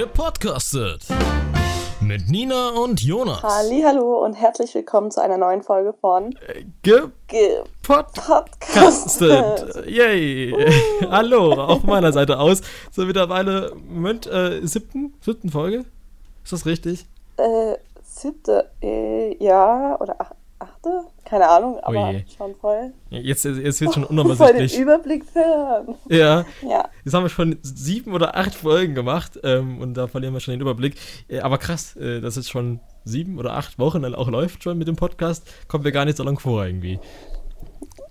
Gepodcastet mit Nina und Jonas. Hallo und herzlich willkommen zu einer neuen Folge von Gepodcastet. Yay. Uh. Hallo, auch meiner Seite aus. So mittlerweile, Moment, äh, siebten, siebten Folge? Ist das richtig? Äh, siebte, äh, ja, oder ach, achte? Keine Ahnung, aber oh schon voll. Jetzt, jetzt wird schon unübersichtlich. Voll den Überblick verloren. Ja. ja. Jetzt haben wir schon sieben oder acht Folgen gemacht ähm, und da verlieren wir schon den Überblick. Äh, aber krass, äh, dass es schon sieben oder acht Wochen dann auch läuft schon mit dem Podcast, kommt mir gar nicht so lang vor irgendwie.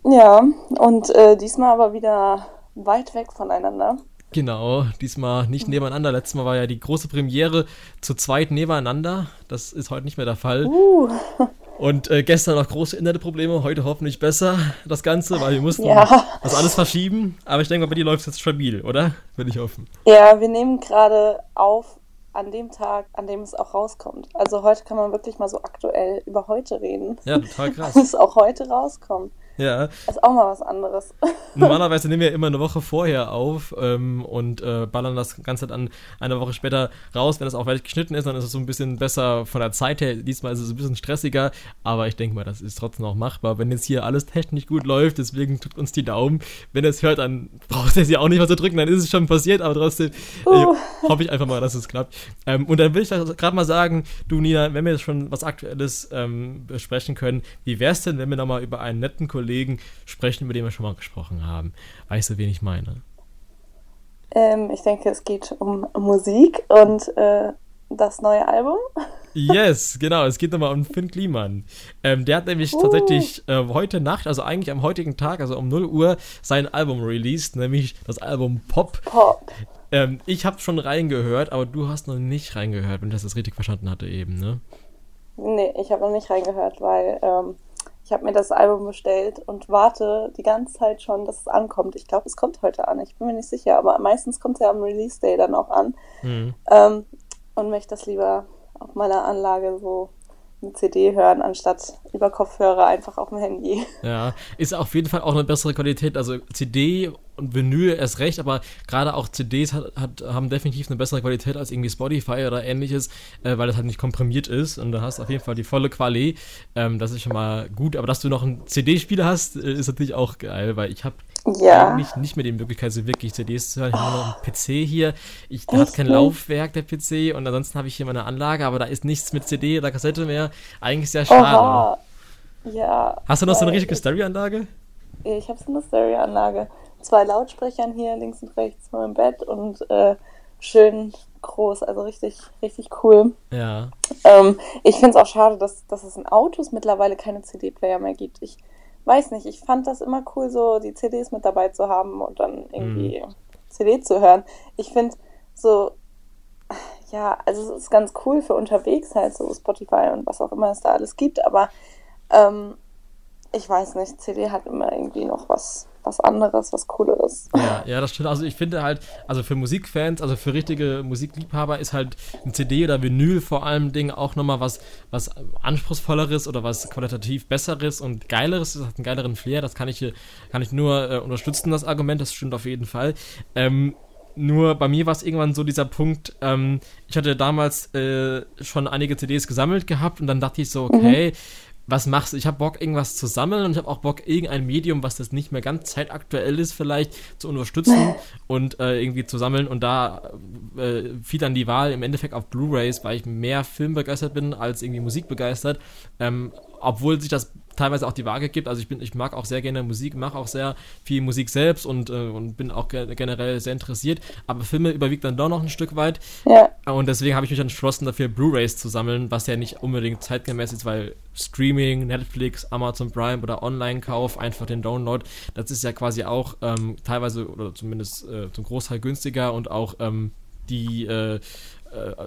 Ja, und äh, diesmal aber wieder weit weg voneinander. Genau, diesmal nicht nebeneinander. Letztes Mal war ja die große Premiere zu zweit nebeneinander. Das ist heute nicht mehr der Fall. Uh. Und äh, gestern noch große Internetprobleme, heute hoffentlich besser das Ganze, weil wir mussten ja. das alles verschieben. Aber ich denke mal, bei dir läuft es jetzt stabil, oder? Will ich hoffen. Ja, wir nehmen gerade auf an dem Tag, an dem es auch rauskommt. Also heute kann man wirklich mal so aktuell über heute reden. Ja, total krass. Dass es auch heute rauskommt. Ja. Das ist auch mal was anderes. Normalerweise nehmen wir immer eine Woche vorher auf ähm, und äh, ballern das Ganze dann eine Woche später raus. Wenn es auch fertig geschnitten ist, dann ist es so ein bisschen besser von der Zeit her. Diesmal ist es ein bisschen stressiger, aber ich denke mal, das ist trotzdem auch machbar. Wenn jetzt hier alles technisch gut läuft, deswegen tut uns die Daumen. Wenn ihr es hört, dann braucht ihr sie auch nicht mehr zu drücken, dann ist es schon passiert, aber trotzdem uh. äh, hoffe ich einfach mal, dass es klappt. Ähm, und dann will ich gerade mal sagen, du Nina, wenn wir jetzt schon was Aktuelles ähm, besprechen können, wie wäre es denn, wenn wir nochmal über einen netten Kollegen Kollegen sprechen, über den wir schon mal gesprochen haben. Weißt du, wen ich meine? Ähm, ich denke, es geht um Musik und äh, das neue Album. Yes, genau. Es geht nochmal um Finn Kliman. Ähm, der hat nämlich uh. tatsächlich äh, heute Nacht, also eigentlich am heutigen Tag, also um 0 Uhr, sein Album released, nämlich das Album Pop. Pop. Ähm, ich habe schon reingehört, aber du hast noch nicht reingehört, wenn ich das richtig verstanden hatte eben, ne? Nee, ich habe noch nicht reingehört, weil ähm, ich habe mir das Album bestellt und warte die ganze Zeit schon, dass es ankommt. Ich glaube, es kommt heute an. Ich bin mir nicht sicher, aber meistens kommt es ja am Release Day dann auch an. Mhm. Ähm, und möchte das lieber auf meiner Anlage so eine CD hören, anstatt über Kopfhörer einfach auf dem Handy. Ja, ist auf jeden Fall auch eine bessere Qualität. Also CD und Vinyl erst recht, aber gerade auch CDs hat, hat, haben definitiv eine bessere Qualität als irgendwie Spotify oder ähnliches, äh, weil das halt nicht komprimiert ist und du hast auf jeden Fall die volle Quali. Ähm, das ist schon mal gut, aber dass du noch einen CD-Spieler hast, äh, ist natürlich auch geil, weil ich habe ja. eigentlich nicht mehr die Möglichkeit, so wirklich CDs zu hören. Ich habe nur noch einen PC hier. Ich habe kein Laufwerk, der PC, und ansonsten habe ich hier meine Anlage, aber da ist nichts mit CD oder Kassette mehr. Eigentlich sehr schade. Oha. Ja. Hast du noch so eine richtige Stereoanlage? Ich habe so eine Stereoanlage. Zwei Lautsprechern hier links und rechts vor meinem Bett und äh, schön groß, also richtig, richtig cool. Ja. Ähm, ich finde es auch schade, dass, dass es in Autos mittlerweile keine CD-Player mehr gibt. Ich weiß nicht, ich fand das immer cool, so die CDs mit dabei zu haben und dann irgendwie mhm. CD zu hören. Ich finde so, ja, also es ist ganz cool für unterwegs halt, so Spotify und was auch immer es da alles gibt, aber ähm, ich weiß nicht, CD hat immer irgendwie noch was, was anderes, was Cooleres. Ja, ja, das stimmt. Also ich finde halt, also für Musikfans, also für richtige Musikliebhaber ist halt ein CD oder Vinyl vor allem Ding auch nochmal was, was anspruchsvolleres oder was qualitativ besseres und geileres. Das hat einen geileren Flair. Das kann ich, kann ich nur äh, unterstützen, das Argument. Das stimmt auf jeden Fall. Ähm, nur bei mir war es irgendwann so dieser Punkt, ähm, ich hatte damals äh, schon einige CDs gesammelt gehabt und dann dachte ich so, okay, mhm was machst du? Ich habe Bock, irgendwas zu sammeln und ich habe auch Bock, irgendein Medium, was das nicht mehr ganz zeitaktuell ist, vielleicht zu unterstützen und äh, irgendwie zu sammeln. Und da äh, fiel dann die Wahl im Endeffekt auf Blu-rays, weil ich mehr filmbegeistert bin als irgendwie musikbegeistert. Ähm, obwohl sich das teilweise auch die Waage gibt. Also ich bin, ich mag auch sehr gerne Musik, mache auch sehr viel Musik selbst und, äh, und bin auch ge generell sehr interessiert. Aber Filme überwiegt dann doch noch ein Stück weit. Ja. Und deswegen habe ich mich entschlossen, dafür Blu-rays zu sammeln, was ja nicht unbedingt zeitgemäß ist, weil Streaming, Netflix, Amazon Prime oder Online-Kauf, einfach den Download, das ist ja quasi auch ähm, teilweise oder zumindest äh, zum Großteil günstiger und auch ähm, die äh,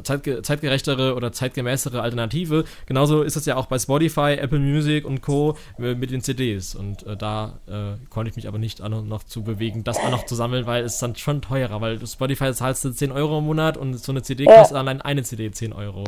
zeitge zeitgerechtere oder zeitgemäßere Alternative. Genauso ist es ja auch bei Spotify, Apple Music und Co. mit den CDs. Und äh, da äh, konnte ich mich aber nicht noch zu bewegen, das auch noch zu sammeln, weil es dann schon teurer, weil Spotify zahlst du 10 Euro im Monat und so eine CD kostet allein eine CD 10 Euro.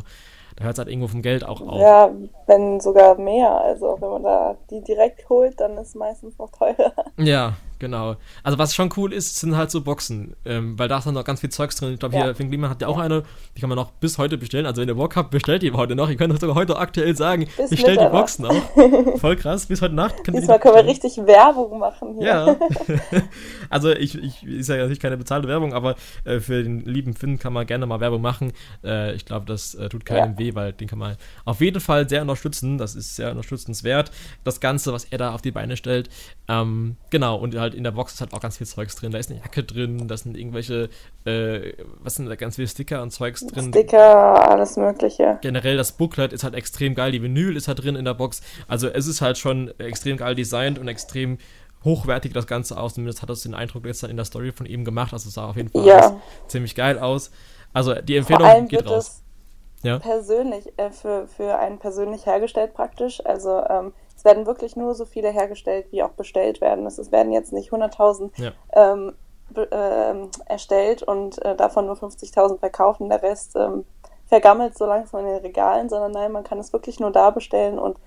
Da hört es halt irgendwo vom Geld auch auf. Ja, wenn sogar mehr. Also wenn man da die direkt holt, dann ist es meistens noch teurer. Ja, genau. Also was schon cool ist, sind halt so Boxen, ähm, weil da ist dann noch ganz viel Zeugs drin. Ich glaube, Ja. hier Finn Kliman hat ja auch eine, die kann man noch bis heute bestellen. Also wenn ihr Bock habt, bestellt die heute noch. Ihr könnt das sogar heute aktuell sagen, Bis bestellt die Mitternacht. Boxen auch. Voll krass, bis heute Nacht könnt die Diesmal noch können wir richtig Werbung machen hier. Ja. also ich, ich ist ja natürlich keine bezahlte Werbung, aber äh, für den lieben Finn kann man gerne mal Werbung machen. Äh, ich glaube, das äh, tut keinem Ja. weh, weil den kann man auf jeden Fall sehr unterstützen. Das ist sehr unterstützenswert. Das Ganze, was er da auf die Beine stellt. Ähm, genau, und halt in der Box ist halt auch ganz viel Zeugs drin. Da ist eine Jacke drin, da sind irgendwelche, äh, was sind da ganz viele Sticker und Zeugs drin. Sticker, alles Mögliche. Generell das Booklet ist halt extrem geil, die Vinyl ist halt drin in der Box. Also es ist halt schon extrem geil designt und extrem hochwertig das Ganze aus. Zumindest hat das den Eindruck gestern in der Story von ihm gemacht. Also es sah auf jeden Fall Ja. ziemlich geil aus. Also die Empfehlung geht raus. es Ja. persönlich, äh, für, für einen persönlich hergestellt praktisch. Also ähm, es werden wirklich nur so viele hergestellt, wie auch bestellt werden. Es werden jetzt nicht 100.000 Ja. ähm, ähm, erstellt und äh, davon nur 50.000 verkauft und der Rest ähm, vergammelt so langsam in den Regalen, sondern nein, man kann es wirklich nur da bestellen und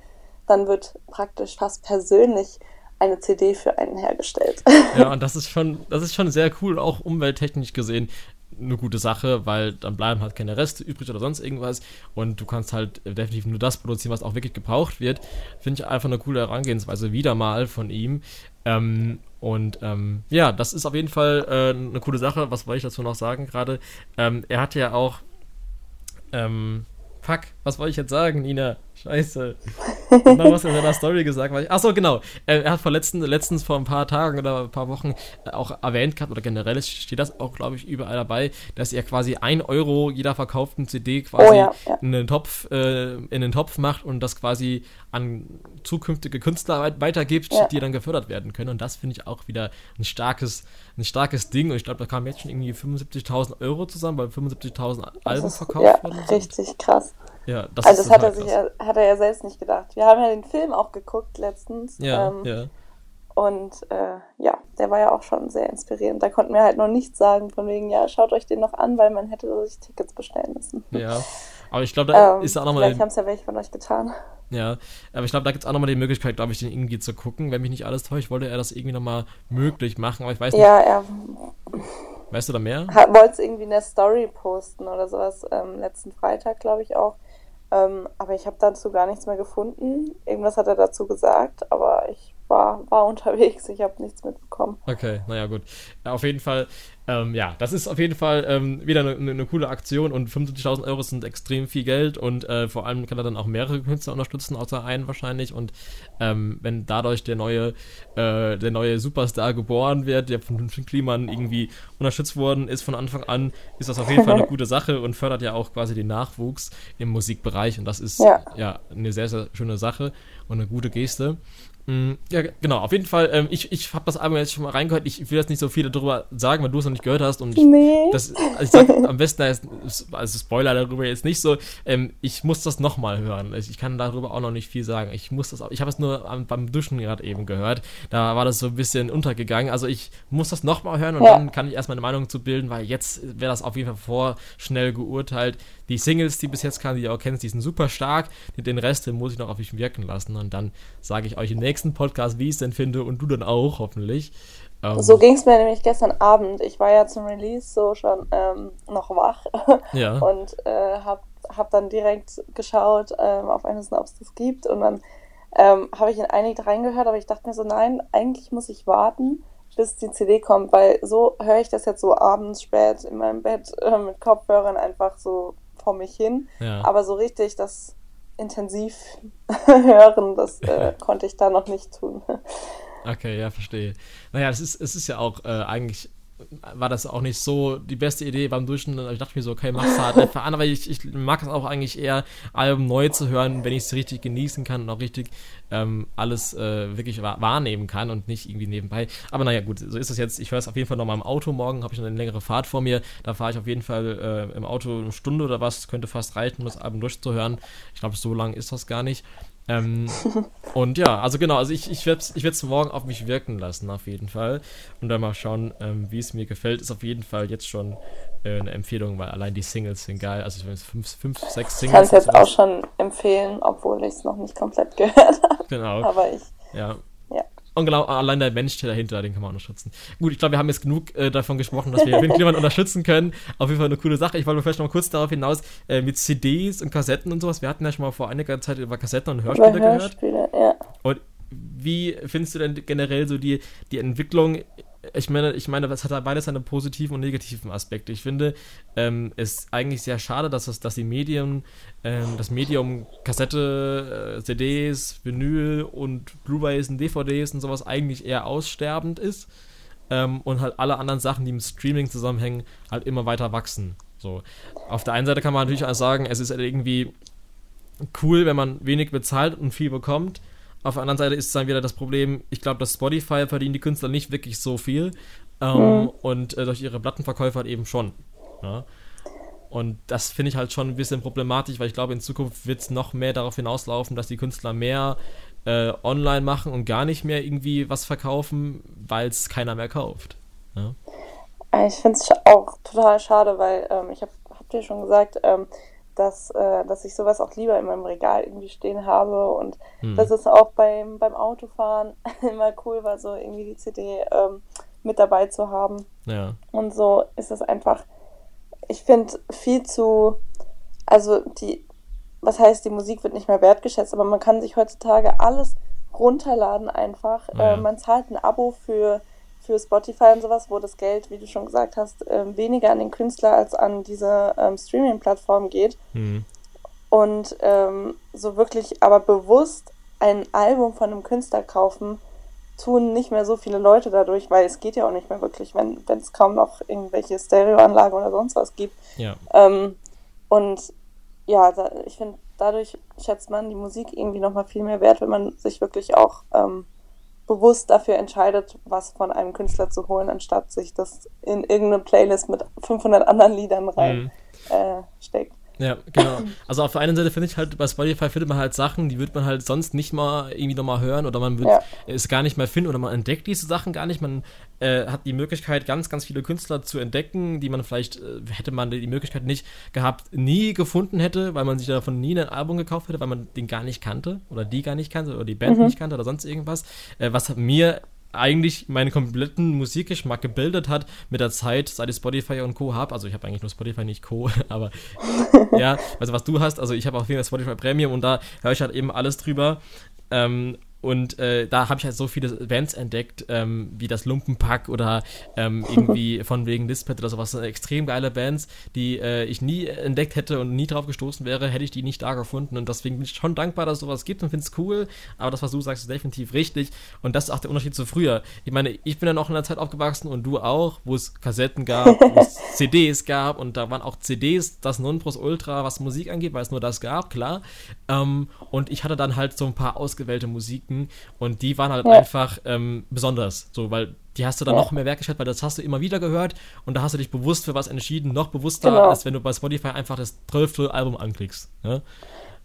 dann wird praktisch fast persönlich eine CD für einen hergestellt. Ja, und das ist schon, das ist schon sehr cool, auch umwelttechnisch gesehen eine gute Sache, weil dann bleiben halt keine Reste übrig oder sonst irgendwas und du kannst halt definitiv nur das produzieren, was auch wirklich gebraucht wird. Finde ich einfach eine coole Herangehensweise wieder mal von ihm. Ähm, und ähm, ja, das ist auf jeden Fall äh, eine coole Sache. Was wollte ich dazu noch sagen gerade? Ähm, er hatte ja auch ähm, fuck, was wollte ich jetzt sagen, Nina? Scheiße. Genau, was er in seiner Story gesagt hat. Achso, genau. Äh, er hat vor letzten, letztens vor ein paar Tagen oder ein paar Wochen äh, auch erwähnt gehabt, oder generell steht das auch, glaube ich, überall dabei, dass er quasi 1 Euro jeder verkauften CD quasi Oh ja, ja. in den Topf, äh, in den Topf macht und das quasi an zukünftige Künstler weit- weitergibt, Ja. die dann gefördert werden können. Und das finde ich auch wieder ein starkes, ein starkes Ding. Und ich glaube, da kamen jetzt schon irgendwie 75.000 Euro zusammen, weil 75.000 Das Alben verkauft ja, richtig krass. Ja, das also das hat er, sich, ja- hat er ja selbst nicht gedacht. Wir haben ja den Film auch geguckt letztens. Ja, ähm, ja. Und äh, ja, der war ja auch schon sehr inspirierend. Da konnten wir halt noch nichts sagen, von wegen, ja, schaut euch den noch an, weil man hätte sich Tickets bestellen müssen. Ja, aber ich glaube, da Ähm, ist auch nochmal, vielleicht haben es ja welche von euch getan. ja, aber ich glaube, da gibt es auch nochmal die Möglichkeit, glaube ich, den irgendwie zu gucken. Wenn mich nicht alles täuscht, wollte er das irgendwie nochmal möglich machen, aber ich weiß nicht, Ja, er weißt du da mehr? wollte es irgendwie in der Story posten oder sowas, ähm, letzten Freitag, glaube ich auch. Ähm, aber ich habe dazu gar nichts mehr gefunden. Irgendwas hat er dazu gesagt, aber ich war, war unterwegs, ich habe nichts mitbekommen. Okay, naja, gut. Ja, auf jeden Fall, ähm, ja, das ist auf jeden Fall ähm, wieder eine, eine, coole Aktion und 75.000 Euro sind extrem viel Geld und äh, vor allem kann er dann auch mehrere Künstler unterstützen, außer einen wahrscheinlich. Und ähm, wenn dadurch der neue, äh, der neue Superstar geboren wird, der von Finn Kliman irgendwie unterstützt worden ist von Anfang an, ist das auf jeden Fall eine gute Sache und fördert ja auch quasi den Nachwuchs im Musikbereich und das ist Ja. ja eine sehr, sehr schöne Sache und eine gute Geste. Mm, Ja, genau, auf jeden Fall. Ähm, ich ich habe das Album jetzt schon mal reingehört. Ich will jetzt nicht so viel darüber sagen, weil du es noch nicht gehört hast. Und ich, Nee. das, also ich sag am besten, als, also Spoiler darüber jetzt nicht so. Ähm, ich muss das nochmal hören. Ich, ich kann darüber auch noch nicht viel sagen. Ich muss das auch, ich habe es nur am, beim Duschen gerade eben gehört. Da war das so ein bisschen untergegangen. Also ich muss das nochmal hören und Ja. dann kann ich erst meine Meinung zu bilden, weil jetzt wäre das auf jeden Fall vorschnell geurteilt. Die Singles, die bis jetzt kamen, die ihr auch kennt, die sind super stark. Den Rest, den muss ich noch auf mich wirken lassen. Und dann sage ich euch im nächsten Podcast, wie ich es denn finde und du dann auch, hoffentlich. Ähm, So ging es mir nämlich gestern Abend. Ich war ja zum Release so schon ähm, noch wach Ja. und äh, habe hab dann direkt geschaut ähm, auf Amazon, ob es das gibt. Und dann ähm, habe ich in einige reingehört, aber ich dachte mir so, nein, eigentlich muss ich warten, bis die CD kommt, weil so höre ich das jetzt so abends spät in meinem Bett äh, mit Kopfhörern einfach so vor mich hin. ja. Aber so richtig das intensiv hören, das äh, konnte ich da noch nicht tun. Okay, ja, verstehe. Naja, es ist, es ist ja auch äh, eigentlich war das auch nicht so die beste Idee beim Duschen. Ich dachte mir so, okay, mach's halt einfach an, aber ich, ich mag es auch eigentlich eher, Alben neu zu hören, wenn ich es richtig genießen kann und auch richtig ähm, alles äh, wirklich wahr, wahrnehmen kann und nicht irgendwie nebenbei. Aber naja, gut, so ist es jetzt. Ich höre es auf jeden Fall nochmal im Auto. Morgen habe ich noch eine längere Fahrt vor mir. Da fahre ich auf jeden Fall äh, im Auto eine Stunde oder was. Könnte fast reichen, um das Album durchzuhören. Ich glaube, so lang ist das gar nicht. Ähm, und ja, also genau, also ich, ich werde es ich werd's morgen auf mich wirken lassen, auf jeden Fall. Und dann mal schauen, ähm, wie es mir gefällt. Ist auf jeden Fall jetzt schon äh, eine Empfehlung, weil allein die Singles sind geil. Also ich meine, fünf, fünf, sechs Ich Singles. kann es jetzt auch schon empfehlen, obwohl ich es noch nicht komplett gehört habe. Genau, Aber ich, ja. Und genau, allein der Mensch dahinter, den kann man unterstützen. Gut, ich glaube, wir haben jetzt genug äh, davon gesprochen, dass wir Windklimmern unterstützen können. Auf jeden Fall eine coole Sache. Ich wollte vielleicht noch mal kurz darauf hinaus, äh, mit CDs und Kassetten und sowas. Wir hatten ja schon mal vor einiger Zeit über Kassetten und Hörspiele, über Hörspiele gehört. Ja. Und wie findest du denn generell so die, die Entwicklung ich meine, ich meine, das hat beides seine positiven und negativen Aspekte. Ich finde ähm, es eigentlich sehr schade, dass, das, dass die Medien, ähm, das Medium Kassette, äh, CDs, Vinyl und Blu-rays und DVDs und sowas eigentlich eher aussterbend ist ähm, und halt alle anderen Sachen, die im Streaming zusammenhängen, halt immer weiter wachsen. So. Auf der einen Seite kann man natürlich auch sagen, es ist halt irgendwie cool, wenn man wenig bezahlt und viel bekommt. Auf der anderen Seite ist dann wieder das Problem, ich glaube, dass Spotify verdienen die Künstler nicht wirklich so viel. Ähm, mhm. Und äh, durch ihre Plattenverkäufe halt eben schon. Ja? Und das finde ich halt schon ein bisschen problematisch, weil ich glaube, in Zukunft wird es noch mehr darauf hinauslaufen, dass die Künstler mehr äh, online machen und gar nicht mehr irgendwie was verkaufen, weil es keiner mehr kauft. Ja? Ich finde es auch total schade, weil ähm, ich habe hab dir schon gesagt, ähm, dass, äh, dass ich sowas auch lieber in meinem Regal irgendwie stehen habe und mhm. dass es auch beim, beim Autofahren immer cool war, so irgendwie die CD ähm, mit dabei zu haben. Ja. Und so ist es einfach, ich finde viel zu, also die, was heißt, die Musik wird nicht mehr wertgeschätzt, aber man kann sich heutzutage alles runterladen einfach. Ja. Äh, man zahlt ein Abo für für Spotify und sowas, wo das Geld, wie du schon gesagt hast, äh, weniger an den Künstler als an diese ähm, Streaming-Plattform geht. Mhm. Und ähm, so wirklich aber bewusst ein Album von einem Künstler kaufen, tun nicht mehr so viele Leute dadurch, weil es geht ja auch nicht mehr wirklich, wenn es kaum noch irgendwelche Stereoanlagen oder sonst was gibt. Ja. Ähm, und ja, da, ich finde, dadurch schätzt man die Musik irgendwie nochmal viel mehr wert, wenn man sich wirklich auch ähm, bewusst dafür entscheidet, was von einem Künstler zu holen, anstatt sich das in irgendeine Playlist mit 500 anderen Liedern rein mhm. äh, steckt. Ja, genau. Also auf der einen Seite finde ich halt, bei Spotify findet man halt Sachen, die wird man halt sonst nicht mal irgendwie nochmal hören oder man wird ja. es gar nicht mehr finden oder man entdeckt diese Sachen gar nicht. Man äh, hat die Möglichkeit, ganz, ganz viele Künstler zu entdecken, die man vielleicht, äh, hätte man die Möglichkeit nicht gehabt, nie gefunden hätte, weil man sich davon nie ein Album gekauft hätte, weil man den gar nicht kannte oder die gar nicht kannte oder die Band mhm. nicht kannte oder sonst irgendwas. Äh, was mir eigentlich meinen kompletten Musikgeschmack gebildet hat mit der Zeit, seit ich Spotify und Co. habe. Also ich habe eigentlich nur Spotify, nicht Co. Aber ja, also was du hast, also ich habe auf jeden Fall Spotify Premium und da höre ich halt eben alles drüber. Ähm, und äh, da habe ich halt so viele Bands entdeckt, ähm, wie das Lumpenpack oder ähm, irgendwie von wegen Lispet oder sowas. Extrem geile Bands, die äh, ich nie entdeckt hätte und nie drauf gestoßen wäre, hätte ich die nicht da gefunden. Und deswegen bin ich schon dankbar, dass es sowas gibt und finde es cool. Aber das, was du sagst, ist definitiv richtig. Und das ist auch der Unterschied zu früher. Ich meine, ich bin ja noch in einer Zeit aufgewachsen und du auch, wo es Kassetten gab, wo es CDs gab und da waren auch CDs das Ultra, was Musik angeht, weil es nur das gab, klar. Ähm, und ich hatte dann halt so ein paar ausgewählte Musik Musiken und die waren halt ja. einfach ähm, besonders, so, weil die hast du dann ja. noch mehr wertgeschätzt, weil das hast du immer wieder gehört und da hast du dich bewusst für was entschieden, noch bewusster, genau. als wenn du bei Spotify einfach das zwölfte Album anklickst. Ja?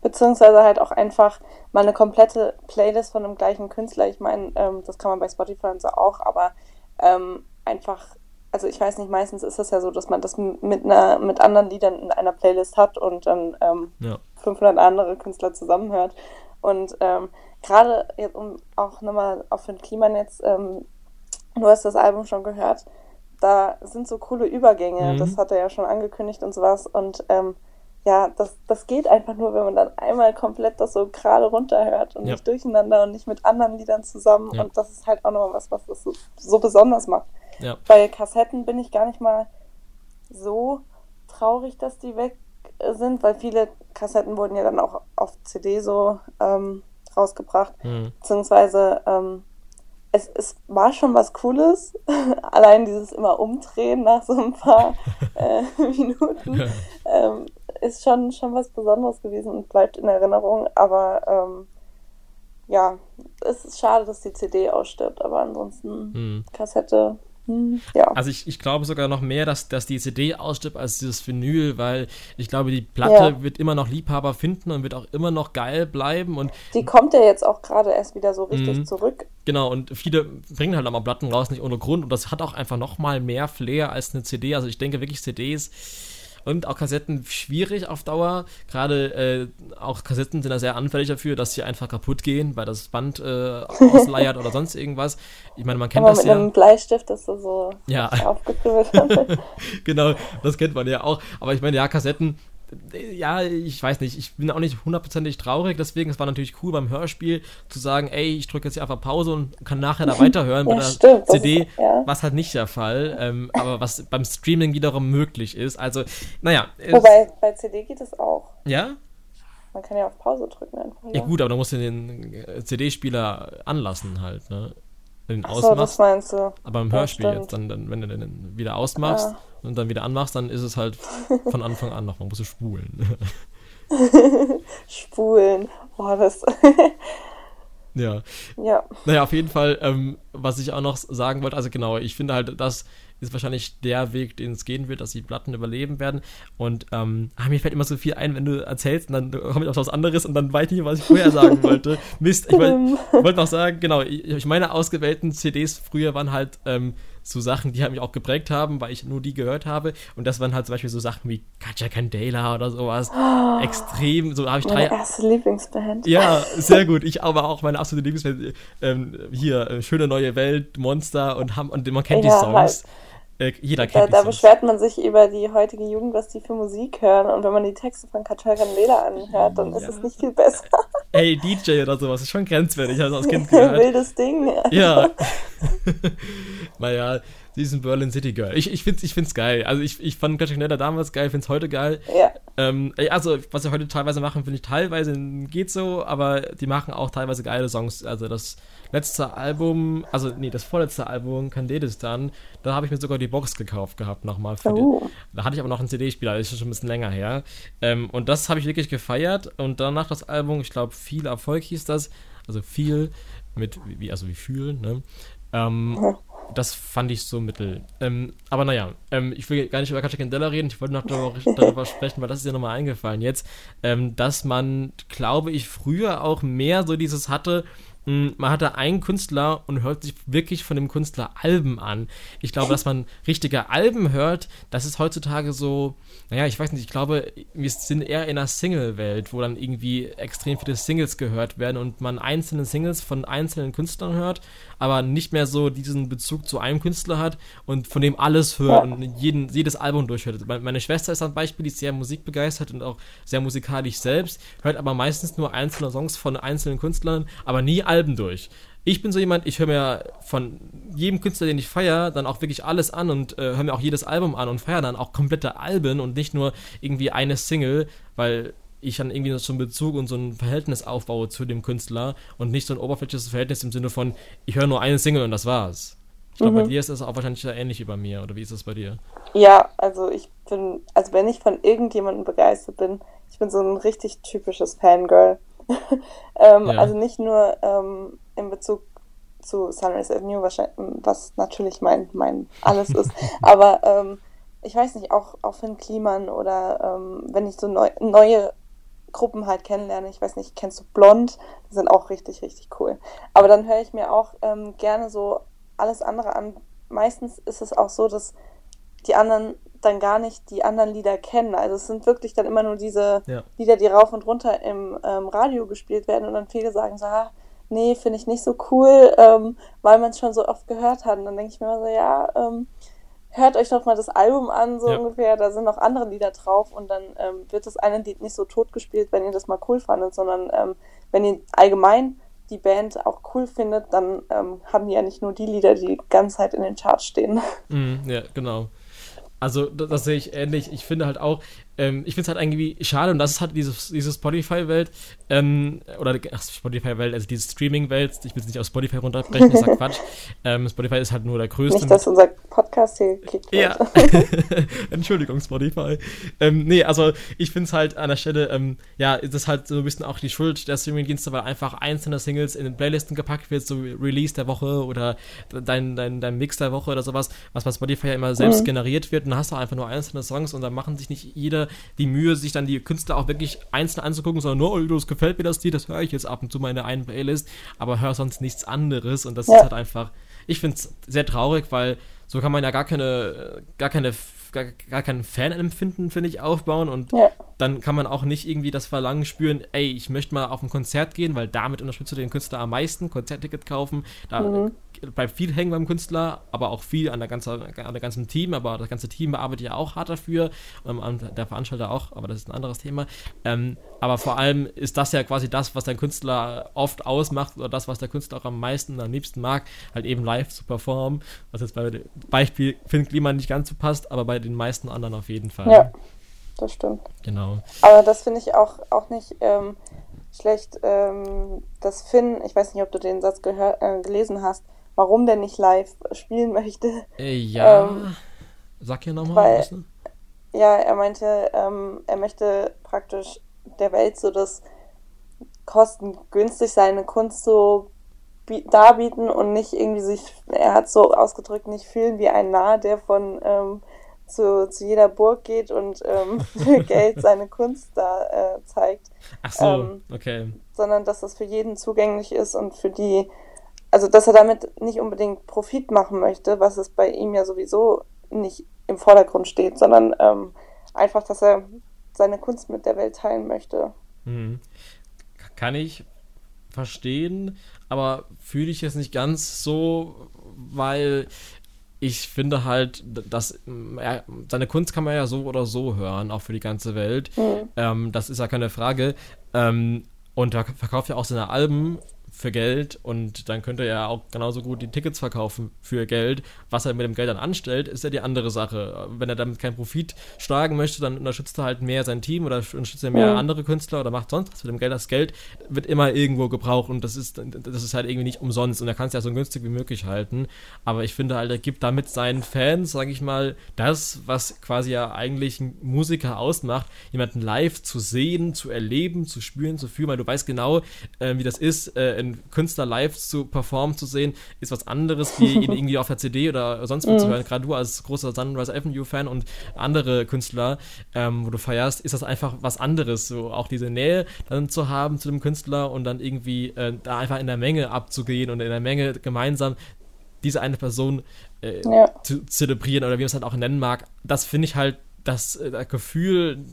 Beziehungsweise halt auch einfach mal eine komplette Playlist von dem gleichen Künstler. Ich meine, ähm, das kann man bei Spotify und so auch, aber ähm, einfach, also ich weiß nicht, meistens ist es ja so, dass man das mit einer, mit anderen Liedern in einer Playlist hat und dann ähm, ja. 500 andere Künstler zusammenhört. Und ähm, gerade jetzt, um auch nochmal auf den Klimanetz, ähm, du hast das Album schon gehört, da sind so coole Übergänge, mhm. das hat er ja schon angekündigt und sowas. Und ähm, ja, das, das geht einfach nur, wenn man dann einmal komplett das so gerade runterhört und ja. nicht durcheinander und nicht mit anderen Liedern zusammen. Ja. Und das ist halt auch nochmal was, was das so, so besonders macht. Ja. Bei Kassetten bin ich gar nicht mal so traurig, dass die weg sind, weil viele Kassetten wurden ja dann auch auf CD so ähm, rausgebracht. Mhm. Beziehungsweise ähm, es, es war schon was Cooles. Allein dieses immer Umdrehen nach so ein paar äh, Minuten ähm, ist schon, schon was Besonderes gewesen und bleibt in Erinnerung. Aber ähm, ja, es ist schade, dass die CD ausstirbt, aber ansonsten mhm. Kassette ja. Also ich, ich glaube sogar noch mehr, dass, dass die CD ausstirbt als dieses Vinyl, weil ich glaube, die Platte ja. wird immer noch Liebhaber finden und wird auch immer noch geil bleiben. Und die kommt ja jetzt auch gerade erst wieder so richtig mhm. zurück. Genau, und viele bringen halt auch mal Platten raus, nicht ohne Grund. Und das hat auch einfach noch mal mehr Flair als eine CD. Also ich denke wirklich, CDs und auch Kassetten schwierig auf Dauer. Gerade äh, auch Kassetten sind da sehr anfällig dafür, dass sie einfach kaputt gehen, weil das Band äh, ausleiert oder sonst irgendwas. Ich meine, man kennt Aber das mit ja. einem Bleistift ist so, so Ja. aufgekribbelt. genau, das kennt man ja auch. Aber ich meine, ja, Kassetten, ja, ich weiß nicht, ich bin auch nicht hundertprozentig traurig, deswegen, es war natürlich cool beim Hörspiel zu sagen, ey, ich drücke jetzt hier einfach Pause und kann nachher da weiterhören bei Ja, der stimmt, das CD, ist- ja. was halt nicht der Fall, ähm, aber was beim Streaming wiederum möglich ist. Also, naja, Wobei bei CD geht es auch. ja? Man kann ja auf Pause drücken einfach. Ja gut, aber da musst du den äh, CD-Spieler anlassen halt, ne? Wenn du den Achso, das ausmachst. meinst du. Aber im Ja, Hörspiel stimmt. jetzt, dann, dann, wenn du den wieder ausmachst Ja. Und dann wieder anmachst, dann ist es halt von Anfang an noch, man muss es spulen. Spulen. Boah, das. ja. ja. Naja, auf jeden Fall, ähm, was ich auch noch sagen wollte, also genau, ich finde halt, das ist wahrscheinlich der Weg, den es gehen wird, dass die Platten überleben werden. Und ähm, ah, mir fällt immer so viel ein, wenn du erzählst und dann komme ich auf was anderes und dann weiß ich nicht, was ich vorher sagen wollte. Mist, ich wollte wollt noch sagen, genau, ich, ich meine ausgewählten CDs früher waren halt ähm, so Sachen, die halt mich auch geprägt haben, weil ich nur die gehört habe. Und das waren halt zum Beispiel so Sachen wie Katja Candela oder sowas. Extrem, so habe ich drei Meine erste Lieblingsband. ja, sehr gut. Ich aber auch meine absolute Lieblingsband. Ähm, hier, äh, Schöne neue Welt, Monster und, Ham und man kennt Ja, die Songs. Äh, jeder Da, kennt da die Songs. beschwert man sich über die heutige Jugend, was die für Musik hören. Und wenn man die Texte von Katja Candela anhört, dann ist Ja. es nicht viel besser. Hey, DJ oder sowas, ist schon grenzwertig, habe ich als Kind gehört. Wildes Ding. ja. naja, sie ist ein Berlin City Girl. Ich, ich finde es ich find's geil. Also ich, ich fand Katja Candela damals geil, finde es heute geil. Ja. Ähm, also, was sie heute teilweise machen, finde ich teilweise geht so, aber die machen auch teilweise geile Songs. Also, das letzte Album, also, nee, das vorletzte Album, Kandedistan, da habe ich mir sogar die Box gekauft gehabt, nochmal. Für Oh. da hatte ich aber noch einen CD-Spieler, das ist schon ein bisschen länger her. Ähm, und das habe ich wirklich gefeiert. Und danach das Album, ich glaube, viel Erfolg hieß das. Also, viel mit, wie, also wie fühlen, ne? Ähm, das fand ich so mittel. Ähm, aber naja, ähm, ich will gar nicht über Katja Candela reden, ich wollte noch darüber, darüber sprechen, weil das ist ja nochmal eingefallen jetzt, ähm, dass man, glaube ich, früher auch mehr so dieses hatte, mh, man hatte einen Künstler und hört sich wirklich von dem Künstler Alben an. Ich glaube, dass man richtige Alben hört, das ist heutzutage so, naja, ich weiß nicht, ich glaube, wir sind eher in einer Single-Welt, wo dann irgendwie extrem viele Singles gehört werden und man einzelne Singles von einzelnen Künstlern hört, aber nicht mehr so diesen Bezug zu einem Künstler hat und von dem alles hört und jeden, jedes Album durchhört. Me- Meine Schwester ist ein Beispiel, die ist sehr musikbegeistert und auch sehr musikalisch selbst, hört aber meistens nur einzelne Songs von einzelnen Künstlern, aber nie Alben durch. Ich bin so jemand, ich höre mir von jedem Künstler, den ich feiere, dann auch wirklich alles an und äh, höre mir auch jedes Album an und feiere dann auch komplette Alben und nicht nur irgendwie eine Single, weil ich dann irgendwie so einen Bezug und so ein Verhältnis aufbaue zu dem Künstler und nicht so ein oberflächliches Verhältnis im Sinne von, ich höre nur eine Single und das war's. Ich glaube, bei dir ist das auch wahrscheinlich sehr ähnlich wie bei mir, oder wie ist das bei dir? Ja, also ich bin, also wenn ich von irgendjemandem begeistert bin, ich bin so ein richtig typisches Fangirl. ähm, Ja. Also nicht nur ähm, in Bezug zu Sunrise Avenue, wahrscheinlich, was natürlich mein, mein alles ist, aber ähm, ich weiß nicht, auch, auch Finn Kliman oder ähm, wenn ich so neu, neue Gruppen halt kennenlerne, ich weiß nicht, kennst du Blond? Die sind auch richtig, richtig cool. Aber dann höre ich mir auch ähm, gerne so alles andere an. Meistens ist es auch so, dass die anderen dann gar nicht die anderen Lieder kennen. Also es sind wirklich dann immer nur diese Ja. Lieder, die rauf und runter im ähm, Radio gespielt werden und dann viele sagen so, ah, nee, finde ich nicht so cool, ähm, weil man es schon so oft gehört hat. Und dann denke ich mir immer so, ja, ähm, hört euch doch mal das Album an, so Ja. ungefähr, da sind noch andere Lieder drauf und dann ähm, wird das eine Lied nicht so tot gespielt, wenn ihr das mal cool fandet, sondern ähm, wenn ihr allgemein die Band auch cool findet, dann ähm, haben die ja nicht nur die Lieder, die die ganze Zeit in den Charts stehen. Mhm, ja, genau. Also, das, das sehe ich ähnlich. Ich finde halt auch, ähm, ich finde es halt irgendwie schade und das ist halt diese, diese Spotify-Welt, ähm, oder ach, Spotify-Welt, also diese Streaming-Welt, ich will es nicht auf Spotify runterbrechen, das ist ja Quatsch. Ähm, Spotify ist halt nur der größte. Nicht, dass unser Podcast hier wird. Ja. Entschuldigung, Spotify. Ähm, nee, also ich finde es halt an der Stelle, ähm, ja, ist es halt so ein bisschen auch die Schuld der Streaming-Dienste, weil einfach einzelne Singles in den Playlisten gepackt wird, so Release der Woche oder dein, dein, dein Mix der Woche oder sowas, was bei Spotify ja immer selbst Mhm. generiert wird. Und dann hast du einfach nur einzelne Songs und dann machen sich nicht jeder die Mühe, sich dann die Künstler auch wirklich einzeln anzugucken, sondern nur, oh, das gefällt mir das Lied, das höre ich jetzt ab und zu mal in der einen Playlist, aber höre sonst nichts anderes und das Ja. ist halt einfach, ich finde es sehr traurig, weil so kann man ja gar keine, gar keine gar, gar kein Fanempfinden, finde ich, aufbauen und Ja. dann kann man auch nicht irgendwie das Verlangen spüren, ey, ich möchte mal auf ein Konzert gehen, weil damit unterstützt du den Künstler am meisten, Konzertticket kaufen, da Mhm. Bleibt viel hängen beim Künstler, aber auch viel an der, ganzen, an der ganzen Team, aber das ganze Team arbeitet ja auch hart dafür, ähm, und der Veranstalter auch, aber das ist ein anderes Thema. Ähm, aber vor allem ist das ja quasi das, was der Künstler oft ausmacht oder das, was der Künstler auch am meisten, am liebsten mag, halt eben live zu performen, was jetzt bei dem Beispiel Finn Kliman nicht ganz so passt, aber bei den meisten anderen auf jeden Fall. Ja. Das stimmt. Genau. Aber das finde ich auch, auch nicht ähm, schlecht, ähm, dass Finn, ich weiß nicht, ob du den Satz gehör, äh, gelesen hast, warum der nicht live spielen möchte. Äh, ja, Ähm, sag hier nochmal. was, ne? Ja, er meinte, ähm, er möchte praktisch der Welt so das kostengünstig seine Kunst so bie- darbieten und nicht irgendwie sich, er hat so ausgedrückt, nicht fühlen wie ein Narr, der von ähm, zu, zu jeder Burg geht und ähm, für Geld seine Kunst da äh, zeigt, Ach so, ähm, okay. sondern dass das für jeden zugänglich ist und für die, also dass er damit nicht unbedingt Profit machen möchte, was es bei ihm ja sowieso nicht im Vordergrund steht, sondern ähm, einfach, dass er seine Kunst mit der Welt teilen möchte. Mhm. Kann ich verstehen, aber fühle ich es nicht ganz so, weil ich finde halt, dass mm, er, seine Kunst kann man ja so oder so hören, auch für die ganze Welt. Mhm. Ähm, das ist ja keine Frage. Ähm, und er verkauft ja auch seine Alben für Geld und dann könnte er auch genauso gut die Tickets verkaufen für Geld. Was er mit dem Geld dann anstellt, ist ja die andere Sache. Wenn er damit keinen Profit schlagen möchte, dann unterstützt er halt mehr sein Team oder unterstützt er mehr andere Künstler oder macht sonst was mit dem Geld. Das Geld wird immer irgendwo gebraucht und das ist, das ist halt irgendwie nicht umsonst und er kann es ja so günstig wie möglich halten. Aber ich finde halt, er gibt damit seinen Fans, sage ich mal, das, was quasi ja eigentlich ein Musiker ausmacht, jemanden live zu sehen, zu erleben, zu spüren, zu fühlen, weil du weißt genau, äh, wie das ist, äh, Künstler live zu performen zu sehen, ist was anderes, wie ihn irgendwie auf der CD oder sonst wo zu hören. Gerade du als großer Sunrise Avenue-Fan und andere Künstler, ähm, wo du feierst, ist das einfach was anderes. So auch diese Nähe dann zu haben zu dem Künstler und dann irgendwie äh, da einfach in der Menge abzugehen und in der Menge gemeinsam diese eine Person äh, Ja. zu zelebrieren oder wie man es halt auch nennen mag, das finde ich halt, das, äh, das Gefühl,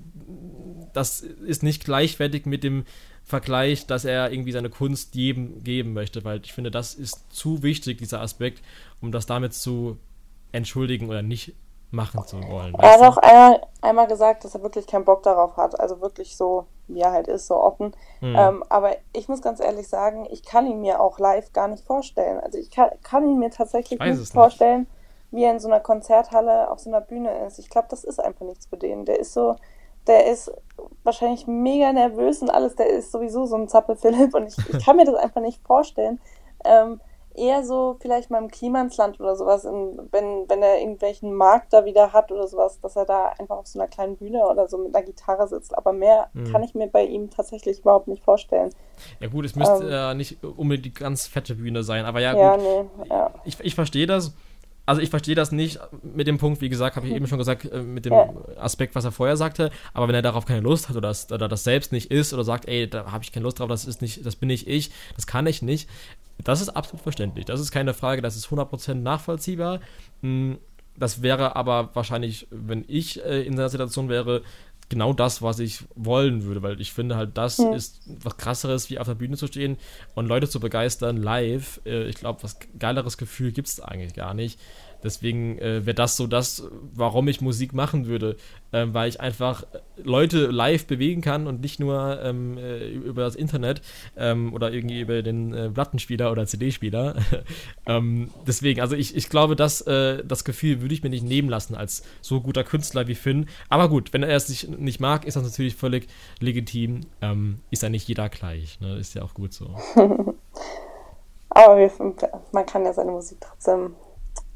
das ist nicht gleichwertig mit dem Vergleich, dass er irgendwie seine Kunst jedem geben möchte, weil ich finde, das ist zu wichtig, dieser Aspekt, um das damit zu entschuldigen oder nicht machen zu wollen. Er hat auch einmal, einmal gesagt, dass er wirklich keinen Bock darauf hat, also wirklich so, wie er halt ist, so offen. Hm. Ähm, aber ich muss ganz ehrlich sagen, ich kann ihn mir auch live gar nicht vorstellen. Also ich kann, kann ihn mir tatsächlich nicht nicht. vorstellen, wie er in so einer Konzerthalle auf so einer Bühne ist. Ich glaube, das ist einfach nichts für den. Der ist so, der ist wahrscheinlich mega nervös und alles. Der ist sowieso so ein Zappel-Philipp und ich, ich kann mir das einfach nicht vorstellen. Ähm, eher so vielleicht mal im Klimansland oder sowas, in, wenn, wenn er irgendwelchen Markt da wieder hat oder sowas, dass er da einfach auf so einer kleinen Bühne oder so mit einer Gitarre sitzt. Aber mehr Mhm. kann ich mir bei ihm tatsächlich überhaupt nicht vorstellen. Ja gut, es müsste ähm, ja nicht unbedingt die ganz fette Bühne sein, aber ja, Ja, gut, nee, ja. ich, ich verstehe das. Also ich verstehe das nicht mit dem Punkt, wie gesagt, habe ich eben schon gesagt, äh, mit dem. Aspekt, was er vorher sagte. Aber wenn er darauf keine Lust hat oder das, oder das selbst nicht ist oder sagt, ey, da habe ich keine Lust drauf, das ist nicht, das bin nicht ich, das kann ich nicht, das ist absolut verständlich. Das ist keine Frage, das ist 100% nachvollziehbar. Mm, Das wäre aber wahrscheinlich, wenn ich äh, in der Situation wäre, genau das, was ich wollen würde, weil ich finde halt, das Mhm. ist was krasseres, wie auf der Bühne zu stehen und Leute zu begeistern live. Äh, ich glaube, was geileres Gefühl gibt es eigentlich gar nicht. Deswegen äh, wäre das so das, warum ich Musik machen würde, ähm, weil ich einfach Leute live bewegen kann und nicht nur ähm, äh, über das Internet ähm, oder irgendwie über den äh, Plattenspieler oder CD-Spieler. ähm, deswegen, also ich, ich glaube, das, äh, das Gefühl würde ich mir nicht nehmen lassen als so guter Künstler wie Finn. Aber gut, wenn er es nicht, nicht mag, ist das natürlich völlig legitim. Ähm, ist ja nicht jeder gleich. Ne? Ist ja auch gut so. Aber wir, man kann ja seine Musik trotzdem,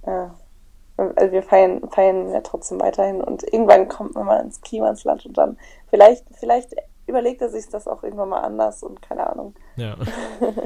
äh, also wir feiern, feiern ja trotzdem weiterhin und irgendwann kommt man mal ins Klimansland und dann vielleicht, vielleicht überlegt er sich das auch irgendwann mal anders und keine Ahnung. Ja.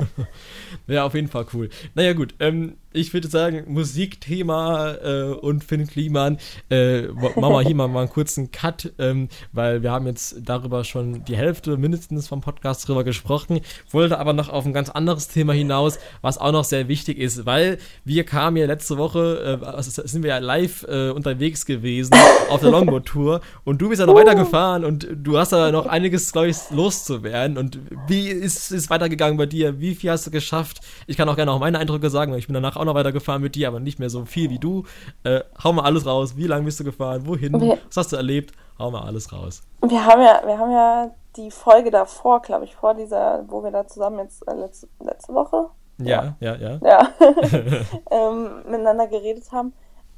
ja, auf jeden Fall cool. Naja, gut. Ähm, ich würde sagen, Musikthema äh, und Finn Kliman, äh, machen wir hier mal, mal einen kurzen Cut, ähm, weil wir haben jetzt darüber schon die Hälfte mindestens vom Podcast drüber gesprochen, wollte aber noch auf ein ganz anderes Thema hinaus, was auch noch sehr wichtig ist, weil wir kamen ja letzte Woche, äh, sind wir ja live äh, unterwegs gewesen auf der Longboard-Tour und du bist ja noch uh. weitergefahren und du hast da noch einiges, glaube ich, loszuwerden und wie ist es weitergegangen bei dir? Wie viel hast du geschafft? Ich kann auch gerne auch meine Eindrücke sagen, weil ich bin danach auch noch weitergefahren mit dir, aber nicht mehr so viel wie du. Äh, hau mal alles raus. Wie lange bist du gefahren? Wohin? Wir, Was hast du erlebt? Hau mal alles raus. Wir haben ja, wir haben ja die Folge davor, glaube ich, vor dieser, wo wir da zusammen jetzt äh, letzte, letzte Woche. Ja, ja, ja. Ja. ja. ähm, miteinander geredet haben,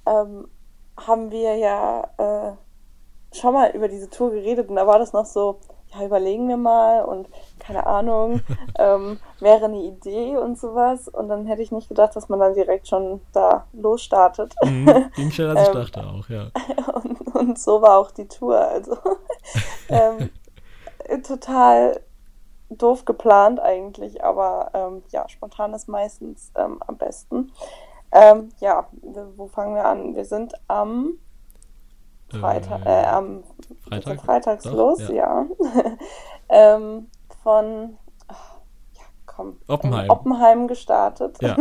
ähm, haben wir ja äh, schon mal über diese Tour geredet und da war das noch so, ja, überlegen wir mal und keine Ahnung, ähm, wäre eine Idee und sowas. Und dann hätte ich nicht gedacht, dass man dann direkt schon da losstartet. Mhm, ging schneller als ich ähm, dachte auch, ja. Und, und, so war auch die Tour. Also ähm, total doof geplant eigentlich, aber ähm, ja, spontan ist meistens ähm, am besten. Ähm, ja, wo fangen wir an? Wir sind am Freitag, äh, am Freitag? Freitags Doch, los, ja. ja. ähm, von ja, komm, Oppenheim. Oppenheim gestartet. Ja.